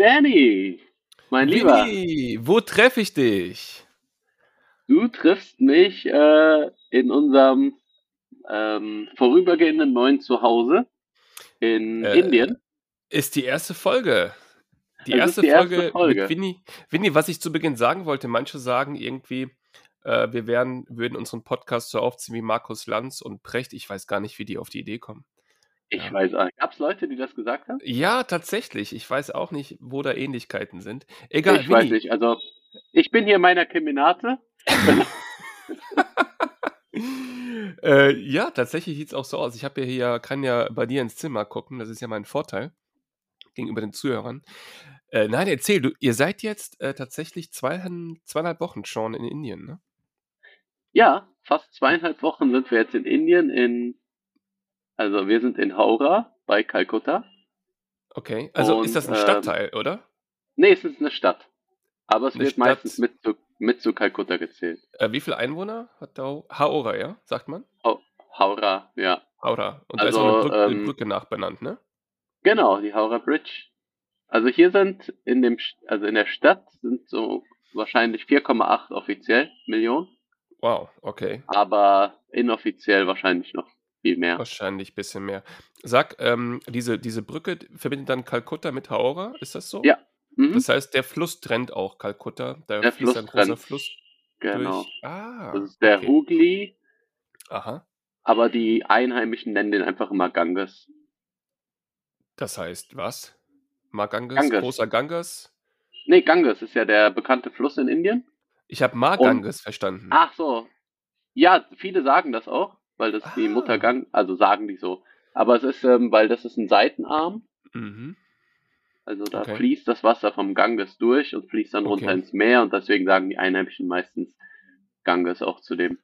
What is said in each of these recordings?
Danny, mein Lieber, Winnie, wo treffe ich dich? du triffst mich äh, in unserem ähm, vorübergehenden neuen Zuhause in Äh, Indien. ist die erste Folge. Die erste die erste Folge Folge. mit Winnie. Winnie, was ich zu Beginn sagen wollte, manche sagen irgendwie, äh, wir wären, würden unseren Podcast so aufziehen wie Markus Lanz und Precht. Ich weiß gar nicht, wie die auf die Idee kommen. Ich Ja. weiß auch. Gab es Leute, die das gesagt haben? Ja, tatsächlich. Ich weiß auch nicht, wo da Ähnlichkeiten sind. Egal, ich weiß Winnie. nicht. Also, ich bin hier meiner Keminate. äh, ja, tatsächlich sieht es auch so aus. Ich habe ja hier, kann ja bei dir ins Zimmer gucken. Das ist ja mein Vorteil gegenüber den Zuhörern. Äh, nein, erzähl, du, ihr seid jetzt äh, tatsächlich zwei, zweieinhalb Wochen schon in Indien, ne? Ja, fast zweieinhalb Wochen sind wir jetzt in Indien. In, also, wir sind in Howrah bei Kalkutta. Okay. Also ist Und, das ein ähm, Stadtteil, oder? Nee, es ist eine Stadt. Aber es Eine wird Stadt. meistens mit zu, mit zu Kalkutta gezählt. Äh, wie viele Einwohner hat da? Haora, ja? Sagt man? Howrah, ja. Haura. Und da ist Also, auch eine Brücke, eine ähm, Brücke nachbenannt, ne? Genau, die Howrah Bridge. Also hier sind in dem, also in der Stadt sind so wahrscheinlich 4,8 offiziell Millionen, Wow, okay. aber inoffiziell wahrscheinlich noch viel mehr. Wahrscheinlich ein bisschen mehr. Sag, ähm, diese, diese Brücke verbindet dann Kalkutta mit Haora, ist das so? Ja. Mhm, Das heißt, der Fluss trennt auch Kalkutta. Da der fließt Fluss ein großer trennt. Fluss Genau. durch. Ah, Das ist der okay. Hugli, Aha. aber die Einheimischen nennen den einfach immer Ganges. Das heißt, was? Maganges? Ganges. Großer Ganges? Nee, Ganges ist ja der bekannte Fluss in Indien. Ich habe Maganges verstanden. Ach so. Ja, viele sagen das auch, weil das die Ah. Mutter Gang, also sagen die so. Aber es ist, ähm, weil das ist ein Seitenarm, Mhm. also da Okay. fließt das Wasser vom Ganges durch und fließt dann runter Okay. ins Meer und deswegen sagen die Einheimischen meistens Ganges auch zu dem.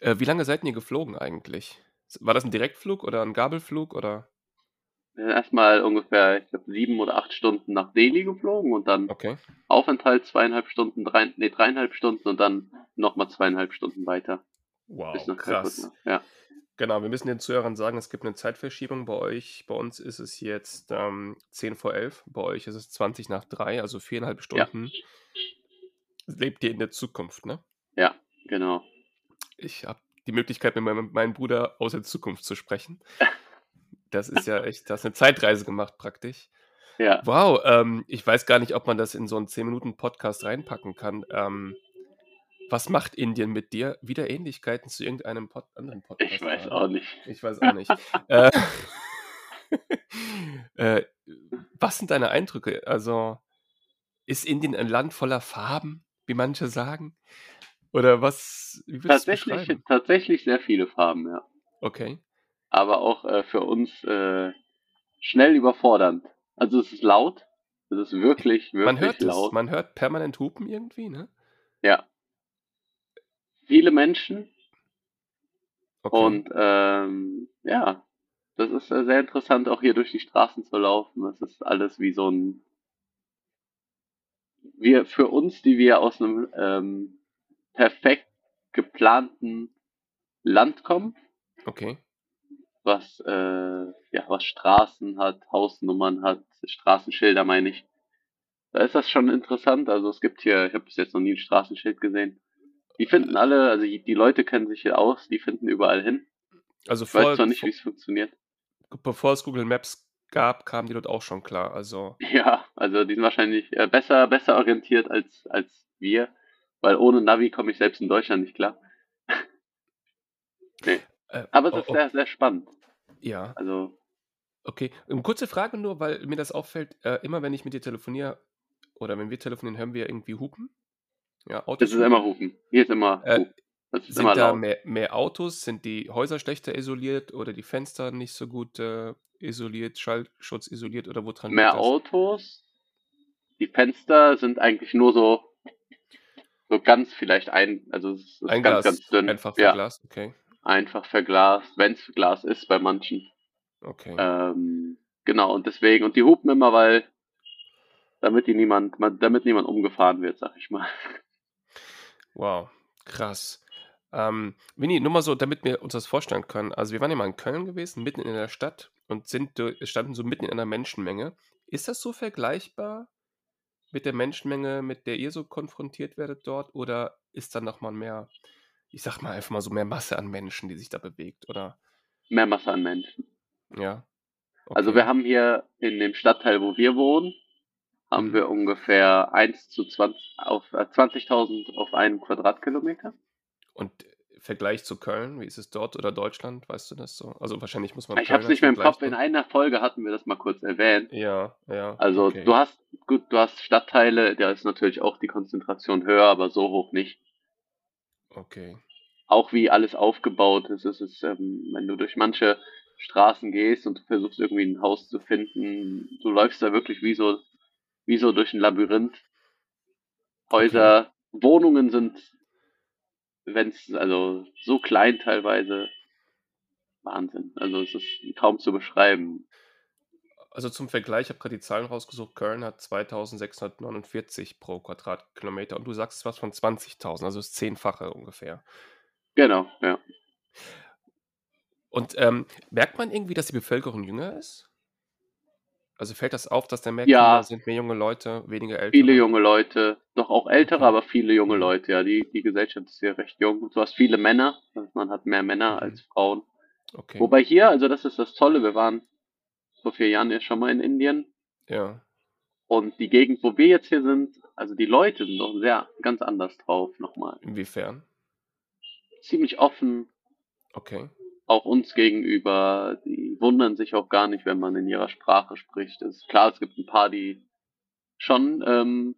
Äh, wie lange seid ihr geflogen eigentlich? War das ein Direktflug oder ein Gabelflug oder? Wir sind erstmal ungefähr, ich glaube, sieben oder acht Stunden nach Delhi geflogen und dann Okay. Aufenthalt zweieinhalb Stunden, drei, nee, dreieinhalb Stunden und dann nochmal zweieinhalb Stunden weiter Wow, krass. Ja. Genau, wir müssen den Zuhörern sagen, es gibt eine Zeitverschiebung bei euch. Bei uns ist es jetzt ähm, 10 vor 11. Bei euch ist es 20 nach 3, also viereinhalb Ja. Stunden. Lebt ihr in der Zukunft, ne? ja, genau. Ich habe die Möglichkeit, mit meinem, meinem Bruder aus der Zukunft zu sprechen. Das ist ja echt, das ist eine Zeitreise gemacht praktisch. Ja. Wow, ähm, ich weiß gar nicht, ob man das in so einen 10-Minuten-Podcast reinpacken kann. Ähm, was macht Indien mit dir? Wieder Ähnlichkeiten zu irgendeinem Pod anderen Podcast? Ich weiß auch nicht. Ich weiß auch nicht. äh, äh, was sind deine Eindrücke? Also, ist Indien ein Land voller Farben, wie manche sagen? Oder was? Es Tatsächlich, tatsächlich sehr viele Farben, ja. Okay. Aber auch äh, für uns äh, schnell überfordernd. Also es ist laut. Es ist wirklich, wirklich Man hört es. laut. Man hört permanent Hupen irgendwie, ne? ja. Viele Menschen Okay. und ähm, ja, das ist äh, sehr interessant, auch hier durch die Straßen zu laufen. Das ist alles wie so ein wir für uns, die wir aus einem ähm, perfekt geplanten Land kommen, okay. was äh, ja was Straßen hat, Hausnummern hat, Straßenschilder meine ich. Da ist das schon interessant. Also es gibt hier, ich habe bis jetzt noch nie ein Straßenschild gesehen. Die finden alle, also die, Leute kennen sich hier aus, die finden überall hin. Also Ich weiß vor, zwar nicht, wie es funktioniert. bevor es Google Maps gab, kamen die dort auch schon klar. Also, Ja, also die sind wahrscheinlich äh, besser, besser orientiert als, als wir, weil ohne Navi komme ich selbst in Deutschland nicht klar. nee. äh, Aber es ist oh, sehr, sehr spannend. ja, Also, okay. Eine kurze Frage nur, weil mir das auffällt, äh, immer wenn ich mit dir telefoniere oder wenn wir telefonieren, hören wir irgendwie Hupen. Ja, Autos ist immer hupen. Hier ist immer Äh, Hupen. Es ist Sind immer da mehr, mehr Autos? Sind die Häuser schlechter isoliert oder die Fenster nicht so gut äh, isoliert, Schallschutz isoliert oder woran liegt Mehr das? Autos. Die Fenster sind eigentlich nur so, so ganz vielleicht ein, also es ist Ein ganz, Glas, ganz dünn. einfach Ja, verglast, okay. einfach verglast, wenn es Glas ist bei manchen. Okay. Ähm, genau, und deswegen, und die hupen immer, weil, damit die niemand, man- damit niemand umgefahren wird, sag ich mal. Wow, krass. Ähm, Winnie, nur mal so, damit wir uns das vorstellen können. Also wir waren ja mal in Köln gewesen, mitten in der Stadt und sind, standen so mitten in einer Menschenmenge. Ist das so vergleichbar mit der Menschenmenge, mit der ihr so konfrontiert werdet dort? Oder ist da nochmal mehr, ich sag mal einfach mal so mehr Masse an Menschen, die sich da bewegt? Oder Mehr Masse an Menschen. ja? Also Okay. wir haben hier in dem Stadtteil, wo wir wohnen, haben wir ungefähr 1 zu 20 auf äh, 20.000 auf einen Quadratkilometer. Und Vergleich zu Köln, wie ist es dort oder Deutschland? Weißt du das so? Also wahrscheinlich muss man Ich habe es nicht mehr im Kopf. In einer Folge hatten wir das mal kurz erwähnt. Ja, ja. Also okay. du hast gut, du hast Stadtteile, da ist natürlich auch die Konzentration höher, aber so hoch nicht. Okay. Auch wie alles aufgebaut ist, ist es, ähm, wenn du durch manche Straßen gehst und du versuchst irgendwie ein Haus zu finden, du läufst da wirklich wie so, wie so durch ein Labyrinth. Häuser, Wohnungen sind, wenn es also so klein teilweise, Wahnsinn. Also es ist kaum zu beschreiben. Also zum Vergleich, ich habe gerade die Zahlen rausgesucht. Köln hat 2649 pro Quadratkilometer und du sagst was von 20.000, also das Zehnfache ungefähr. Genau, ja. Und ähm, merkt man irgendwie, dass die Bevölkerung jünger ist? Also fällt das auf, dass da mehr Ja. Kinder sind, mehr junge Leute, weniger ältere? Viele junge Leute, doch auch ältere, Okay. aber viele junge Mhm. Leute, ja. Die, die Gesellschaft ist hier recht jung. Du hast viele Männer, also man hat mehr Männer Mhm. als Frauen. Okay. Wobei hier, also das ist das Tolle, wir waren vor vier Jahren ja schon mal in Indien Ja. und die Gegend, wo wir jetzt hier sind, also die Leute sind doch sehr ganz anders drauf nochmal. Inwiefern? Ziemlich offen, Okay. Auch uns gegenüber. Die wundern sich auch gar nicht, wenn man in ihrer Sprache spricht. Ist klar, es gibt ein paar, die schon ähm,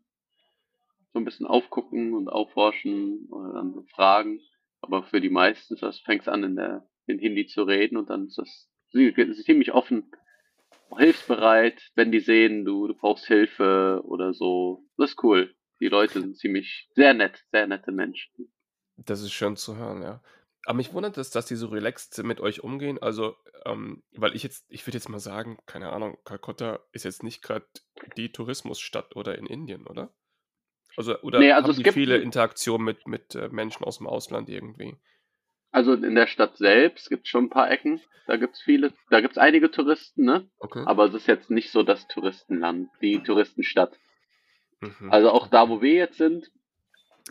so ein bisschen aufgucken und aufforschen oder dann so fragen. Aber für die meisten ist das, fängst an, in der in Hindi zu reden und dann ist das sie sind ziemlich offen, hilfsbereit, wenn die sehen, du, du brauchst Hilfe oder so. Das ist cool. Die Leute sind ziemlich sehr nett, sehr nette Menschen. Das ist schön zu hören, ja. Aber mich wundert es, dass die so relaxed mit euch umgehen. Also, ähm, weil ich jetzt, ich würde jetzt mal sagen, keine Ahnung, Kalkutta ist jetzt nicht gerade die Tourismusstadt oder in Indien, oder? Also, oder Nee, also haben es die gibt- viele Interaktionen mit, mit äh, Menschen aus dem Ausland irgendwie? Also in der Stadt selbst gibt es schon ein paar Ecken. Da gibt's viele, da gibt's einige Touristen, ne? Okay. Aber es ist jetzt nicht so das Touristenland, die Touristenstadt. Mhm. Also auch da, wo wir jetzt sind,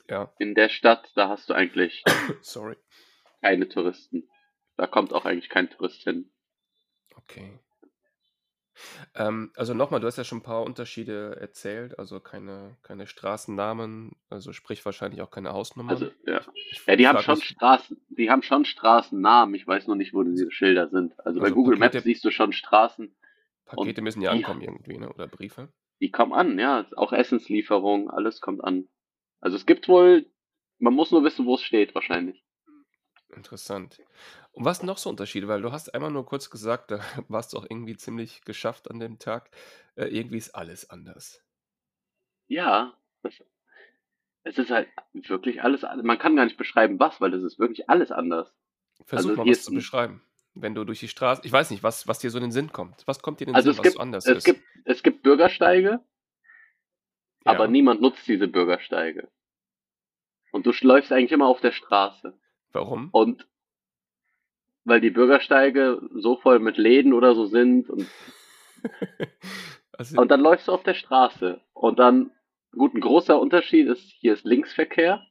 Ja, in der Stadt, da hast du eigentlich sorry. Keine Touristen. Da kommt auch eigentlich kein Tourist hin. Okay. Ähm, also nochmal, du hast ja schon ein paar Unterschiede erzählt, also keine, keine Straßennamen, also sprich wahrscheinlich auch keine Hausnummern. Also, ja. Ich Ja, die haben schon Straßen, die haben schon Straßennamen. Ich weiß nur nicht, wo diese Schilder sind. Also, bei Also Google Maps Pakete- siehst du schon Straßen, Pakete müssen ja die- ankommen irgendwie, ne? Oder Briefe. die kommen an, ja. Auch Essenslieferung, alles kommt an. Also es gibt wohl, man muss nur wissen, wo es steht, wahrscheinlich. Interessant. Und was noch so Unterschiede? Weil du hast einmal nur kurz gesagt, da warst du auch irgendwie ziemlich geschafft an dem Tag. Äh, irgendwie ist alles anders. Ja, es ist halt wirklich alles, man kann gar nicht beschreiben, was, weil das ist wirklich alles anders. Versuch Also mal was zu beschreiben. Wenn du durch die Straße, ich weiß nicht, was, was dir so in den Sinn kommt. Was kommt dir in den Also Sinn, es was gibt, so anders es ist? gibt, es gibt Bürgersteige, Ja. aber niemand nutzt diese Bürgersteige. Und du läufst eigentlich immer auf der Straße. Warum? Und weil die Bürgersteige so voll mit Läden oder so sind und, also, und dann läufst du auf der Straße. Und dann, gut, ein großer Unterschied ist, hier ist Linksverkehr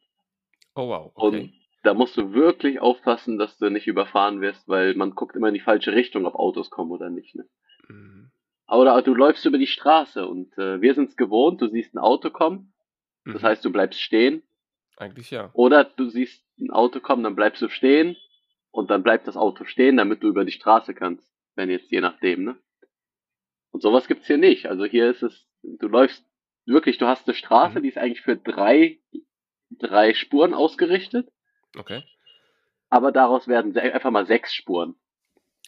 oh wow, und okay. da musst du wirklich aufpassen, dass du nicht überfahren wirst, weil man guckt immer in die falsche Richtung, ob Autos kommen oder nicht. Ne? Mhm. Oder du läufst über die Straße und äh, wir sind es gewohnt, du siehst ein Auto kommen, das Mhm. heißt, du bleibst stehen. Eigentlich ja. Oder du siehst ein Auto kommen, dann bleibst du stehen und dann bleibt das Auto stehen, damit du über die Straße kannst. Wenn jetzt je nachdem, ne? Und sowas gibt's hier nicht. Also hier ist es, du läufst wirklich, du hast eine Straße, Mhm. die ist eigentlich für drei, drei Spuren ausgerichtet, Okay. aber daraus werden einfach mal sechs Spuren.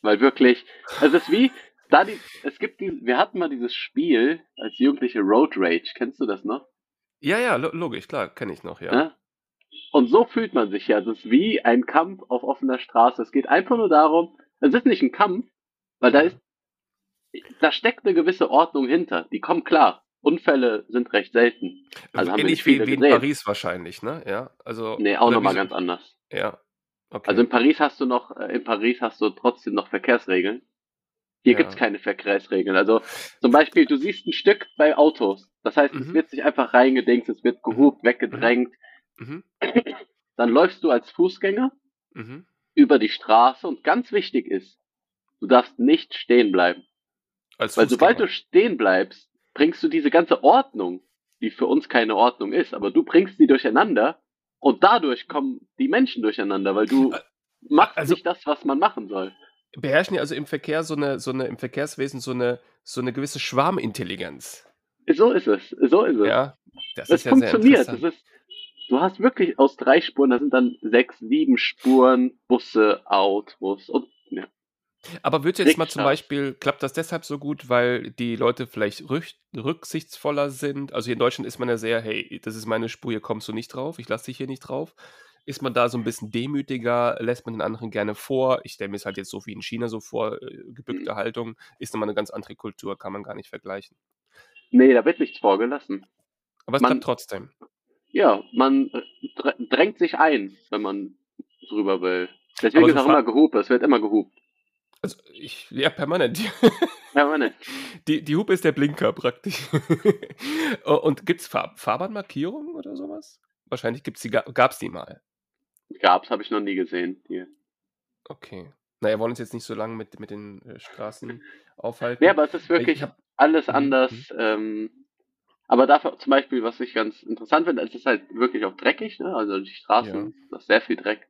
Weil wirklich, es ist wie, da die, es gibt die, wir hatten mal dieses Spiel als Jugendliche Road Rage, kennst du das noch? Ja, ja, lo logisch, klar, kenne ich noch, ja. Ne? Und so fühlt man sich ja. Es ist wie ein Kampf auf offener Straße. Es geht einfach nur darum, es ist nicht ein Kampf, weil da Ja. ist, da steckt eine gewisse Ordnung hinter. Die kommen klar. Unfälle sind recht selten. Also haben wir Ähnlich nicht wie, viele wie in gesehen. Paris wahrscheinlich, ne? Ja, also. Nee, auch nochmal so- ganz anders. Ja, Also in okay. Paris hast du noch, äh, in Paris hast du trotzdem noch Verkehrsregeln. Hier gibt's Ja. keine Verkehrsregeln. Also zum Beispiel, du siehst ein Stück bei Autos. Das heißt, es Mhm. wird sich einfach reingedingst, es wird Mhm. gehupt, Mhm. weggedrängt. Mhm. Dann läufst du als Fußgänger Mhm. über die Straße und ganz wichtig ist, du darfst nicht stehen bleiben. Als Weil sobald du stehen bleibst, bringst du diese ganze Ordnung, die für uns keine Ordnung ist, aber du bringst die durcheinander und dadurch kommen die Menschen durcheinander, weil du machst also nicht das, was man machen soll. Beherrschen die also im Verkehr so 'ne so 'ne im Verkehrswesen so 'ne so 'ne gewisse Schwarmintelligenz? So ist es, so ist es. Ja, das Es ist ja sehr funktioniert. Das interessant. ist du hast wirklich aus 3 Spuren, da sind dann 6, 7 Spuren, Busse, Autos und ja. Aber du jetzt mal zum. Beispiel klappt das deshalb so gut, weil die Leute vielleicht rücksichtsvoller sind? Also, hier in Deutschland ist man ja sehr: „Hey, das ist meine Spur, hier kommst du nicht drauf. Ich lasse dich hier nicht drauf.“ Ist man da so 'n bisschen demütiger? Lässt man den anderen gerne vor? Ich stelle mir's halt jetzt so wie in China so vor, äh, Mhm. gebückte Haltung. Ist noch mal 'ne ganz andere Kultur, kann man gar nicht vergleichen. Ne, da wird nichts vorgelassen. Aber es klappt Man trotzdem. ja, man, äh, drä drängt sich ein, wenn man drüber will. Deswegen ist so auch immer Fahr Gehupe, es wird immer gehupt. Also, ich ja, permanent. Permanent. Die die Hupe ist der Blinker praktisch. Und gibt's Fahr Fahrbahnmarkierungen oder so was? Wahrscheinlich gibt's die ga gab's die mal. Gab's, habe ich noch nie gesehen hier. Okay. Na ja, wir wollen uns jetzt nicht so lang mit mit den, äh, Straßen aufhalten. aber es ist Ich wirklich habe alles mhm, mhm. anders, ähm aber dafür zum Beispiel, was ich ganz interessant finde, es ist halt wirklich auch dreckig, ne? Also die Ja. Straßen, da ist sehr viel Dreck.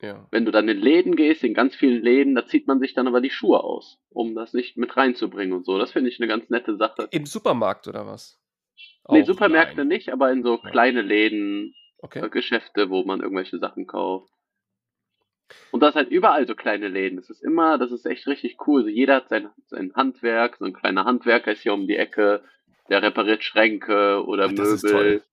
Ja. Wenn du dann in Läden gehst, in ganz vielen Läden, da zieht man sich dann aber die Schuhe aus, um das nicht mit reinzubringen und so. Das finde ich 'ne ganz nette Sache. im Supermarkt oder was? Ne, Auch? Supermärkte Nein. nicht, aber in so Ja. kleine Läden, Okay. Geschäfte, wo man irgendwelche Sachen kauft. Und da ist halt überall so kleine Läden. Das ist immer das ist echt richtig cool. So jeder hat sein sein Handwerk, so 'n kleiner Handwerker ist hier um die Ecke, der repariert Schränke oder Ach, das. Möbel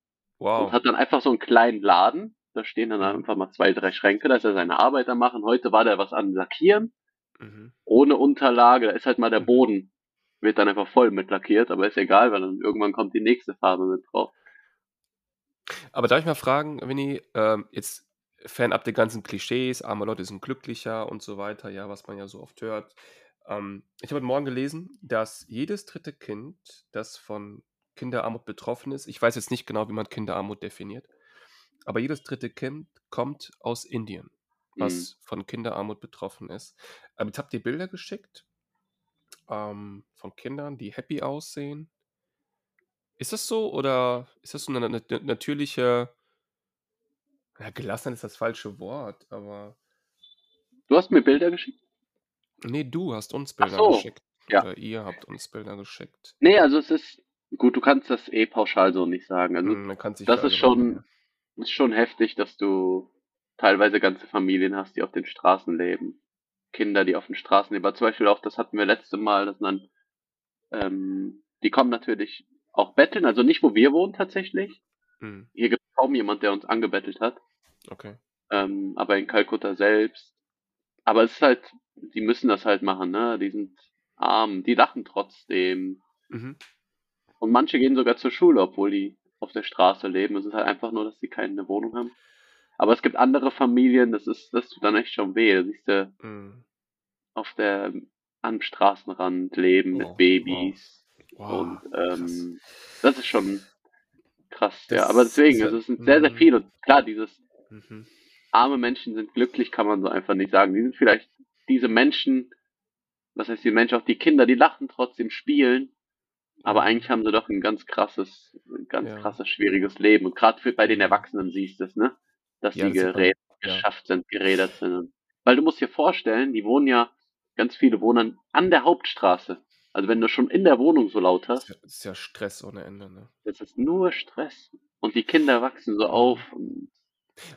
und Wow. hat dann einfach so 'n kleinen Laden. Da stehen dann Mhm. einfach mal 2, 3 Schränke, da ist er seine Arbeit am machen. Heute war der was am Lackieren, Mhm. ohne Unterlage. Da ist halt mal der Mhm. Boden wird dann einfach voll mit lackiert, aber ist egal, weil dann irgendwann kommt die nächste Farbe mit drauf. Aber darf ich mal fragen, Vinny, ähm, jetzt fernab der ganzen Klischees, arme Leute sind glücklicher und so weiter, ja, was man ja so oft hört. Ähm, ich habe heute Morgen gelesen, dass jedes 3. Kind, das von Kinderarmut betroffen ist ich weiß jetzt nicht genau, wie man Kinderarmut definiert, aber jedes 3. Kind kommt aus Indien, Mhm. was von Kinderarmut betroffen ist. Ähm, jetzt habt ihr Bilder geschickt ähm, von Kindern, die happy aussehen. Ist das so oder ist das so 'ne na na natürliche ja, Gelassenheit ist das falsche Wort, aber Du hast mir Bilder geschickt? Ne, du hast uns Ach Bilder so, geschickt ja. oder ihr habt uns Bilder geschickt. Ne, also es ist gut, du kannst das eh pauschal so nicht sagen. Also, Hm, man kann's nicht das ist schon ist schon heftig, dass du teilweise ganze Familien hast, die auf den Straßen leben. Kinder, die auf den Straßen leben. Aber zum Beispiel auch, das hatten wir letzte Mal, das sind dann ähm, die kommen natürlich auch betteln, also nicht, wo wir wohnen tatsächlich. Mhm. Hier gibt's kaum jemand, der uns angebettelt hat. Okay. Ähm, aber in Kalkutta selbst aber es ist halt die müssen das halt machen, ne? Die sind arm, die lachen trotzdem. Mhm. Und manche gehen sogar zur Schule, obwohl die auf der Straße leben. Es ist halt einfach nur, dass die keine Wohnung haben. Aber es gibt andere Familien, das ist das tut dann echt schon weh. Da siehst du Mhm. auf der am Straßenrand leben mit Oh, wow. Babys Wow, und, ähm, das ist schon krass, ja. Das Aber ist deswegen, ja also es sind sehr, sehr mhm. viele. Und klar, dieses Mhm. arme Menschen sind glücklich, kann man so einfach nicht sagen. Die sind vielleicht diese Menschen was heißt die Menschen, auch die Kinder, die lachen trotzdem, spielen, aber Mhm. eigentlich haben sie doch 'n ganz krasses 'n ganz Ja. krasses, schwieriges Leben. Und für bei den Mhm. Erwachsenen siehst du's, ne? Dass Ja, die das Ja. geschafft sind, gerädert sind weil du musst dir vorstellen, die wohnen ja ganz viele wohnen an der Hauptstraße. Also, wenn du schon in der Wohnung so laut hast ja ist ja Stress ohne Ende, ne? das ist nur Stress. Und die Kinder wachsen so auf und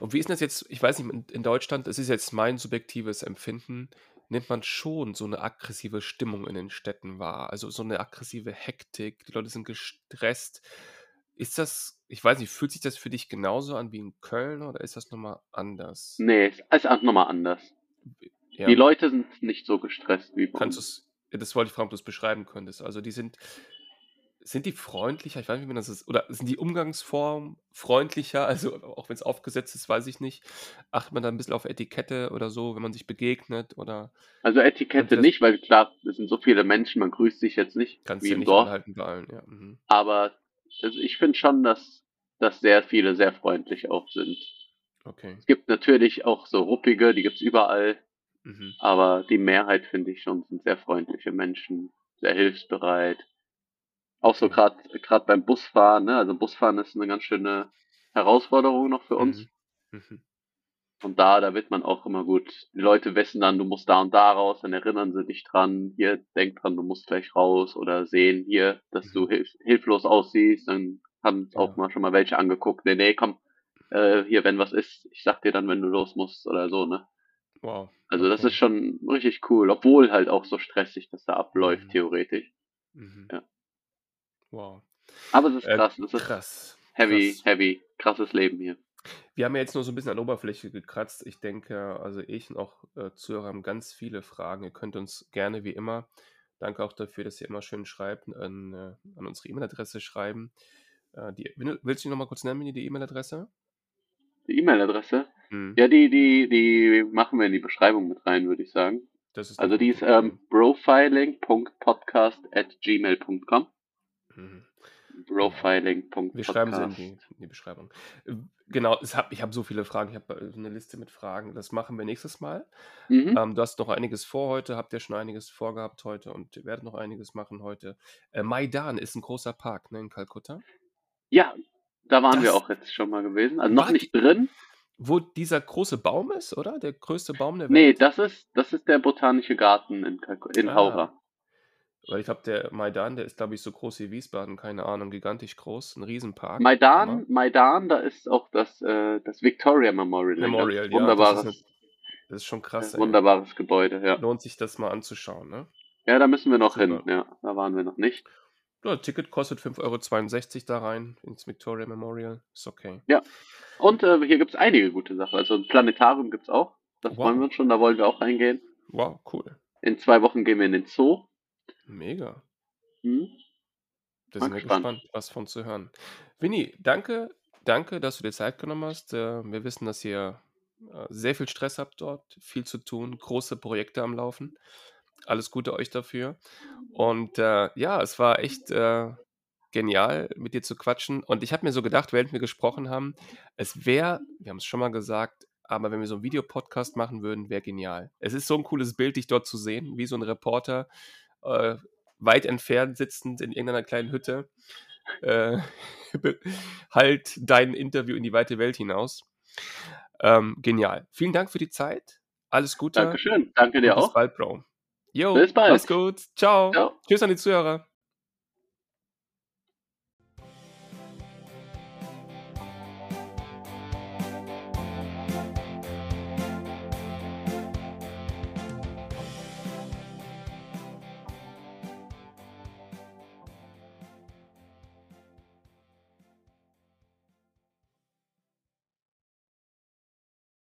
Und wie ist das jetzt ich weiß nicht, in Deutschland, das ist jetzt mein subjektives Empfinden, nimmt man schon so 'ne aggressive Stimmung in den Städten wahr, also, so 'ne aggressive Hektik, die Leute sind gestresst. Ist das ich weiß nicht, fühlt sich das für dich genauso an wie in Köln oder ist das noch mal anders? Ne, es ist auch noch mal anders. Ja. Die Leute sind nicht so gestresst wie bei Kannst uns. du's ja, das wollte ich fragen, ob du's beschreiben könntest. Also, die sind sind die freundlicher? Ich weiß nicht, wie man das ist. Oder sind die Umgangsformen freundlicher? Also, auch wenn es aufgesetzt ist, weiß ich nicht. Achtet man da ein bisschen auf Etikette oder so, wenn man sich begegnet? Oder Also Etikette nicht, weil klar, es sind so viele Menschen, man grüßt sich jetzt nicht kannst wie du im nicht Dorf. bei allen? Ja. Mhm. Aber also ich finde schon, dass, dass sehr viele sehr freundlich auch sind. Okay. Es gibt natürlich auch so ruppige, die gibt's überall, Mhm. aber die Mehrheit finde ich schon sind sehr freundliche Menschen, sehr hilfsbereit. Auch so gerade gerade beim Busfahren, ne? Also Busfahren ist eine ganz schöne Herausforderung noch für uns. Mhm. Mhm. Und da, da wird man auch immer gut. Die Leute wissen dann, du musst da und da raus, dann erinnern sie dich dran. Hier, denk dran, du musst gleich raus oder sehen hier, dass du Mhm. hilf hilflos aussiehst. Dann haben auch mal schon mal welche angeguckt. Nee, nee, komm, äh, hier, wenn was ist, ich sag dir dann, wenn du los musst oder so, ne? Wow. Also das Okay. ist schon richtig cool, obwohl halt auch so stressig das da abläuft, Mhm. theoretisch. Mhm. Ja. Wow. Aber es ist Äh, krass, es ist krass. heavy, krass. heavy, krasses Leben hier. Wir haben ja jetzt nur so ein bisschen an Oberfläche gekratzt. Ich denke, also ich und auch äh, Zuhörer haben ganz viele Fragen. Ihr könnt uns gerne wie immer, danke auch dafür, dass ihr immer schön schreibt, an, äh, an unsere E-Mail-Adresse schreiben. Äh, die, willst du die nochmal kurz nennen, Mini, die E-Mail-Adresse? Die E-Mail-Adresse, Hm, ja, die, die, die machen wir in die Beschreibung mit rein, würde ich sagen. Also die ist ähm. Mhm. Profiling.podcast. Wir schreiben sie in die, in die Beschreibung. Äh, Genau, hab, ich habe so viele Fragen. Ich habe äh, eine Liste mit Fragen. Das machen wir nächstes Mal. Mhm. Ähm, du hast noch einiges vor heute, habt ihr schon einiges vorgehabt heute und werdet noch einiges machen heute. Äh, Maidan ist ein großer Park ne, in Kalkutta, Ja, da waren wir Das- auch jetzt schon mal gewesen. Also noch nicht drin. wo dieser große Baum ist, oder? Der größte Baum der Nee, Welt? das ist, das ist der botanische Garten in, Kalk in Ah. Haura. Weil ich glaube, der Maidan, der ist, glaube ich, so groß wie Wiesbaden, keine Ahnung, gigantisch groß, ein Riesenpark. Maidan. Maidan, da ist auch das, äh, das Victoria Memorial. ein Memorial, ja. wunderbares, Das ist, eine, das ist schon krass. ey. wunderbares Gebäude, ja. Lohnt sich das mal anzuschauen, ne? Ja, da müssen wir noch Super. hin. Ja, da waren wir noch nicht. Ja, Ticket kostet 5,62 Euro da rein ins Victoria Memorial. Ist okay. Und äh, hier gibt's einige gute Sachen. Also ein Planetarium gibt's auch. Da Wow. freuen wir uns schon, da wollen wir auch reingehen. Wow, cool. In zwei Wochen gehen wir in den Zoo. Mega. Hm? Da sind wir gespannt. was von zu hören. Winnie, danke, danke, dass du dir Zeit genommen hast. Äh, Wir wissen, dass ihr äh, sehr viel Stress habt dort, viel zu tun, große Projekte am Laufen. Alles Gute euch dafür. Und äh, ja, es war echt äh, genial, mit dir zu quatschen. Und ich habe mir so gedacht, während wir gesprochen haben, es wäre, wir haben es schon mal gesagt, aber wenn wir so einen Videopodcast machen würden, wäre genial. Es ist so ein cooles Bild, dich dort zu sehen, wie so ein Reporter, äh, weit entfernt sitzend in irgendeiner kleinen Hütte, äh, halt dein Interview in die weite Welt hinaus. Ähm, genial. Vielen Dank für die Zeit. Alles Gute. Dankeschön. Danke dir bis auch. bald, Bro. Jo, Bis bald. mach's gut. Ciao. Ciao. Tschüss an die Zuhörer.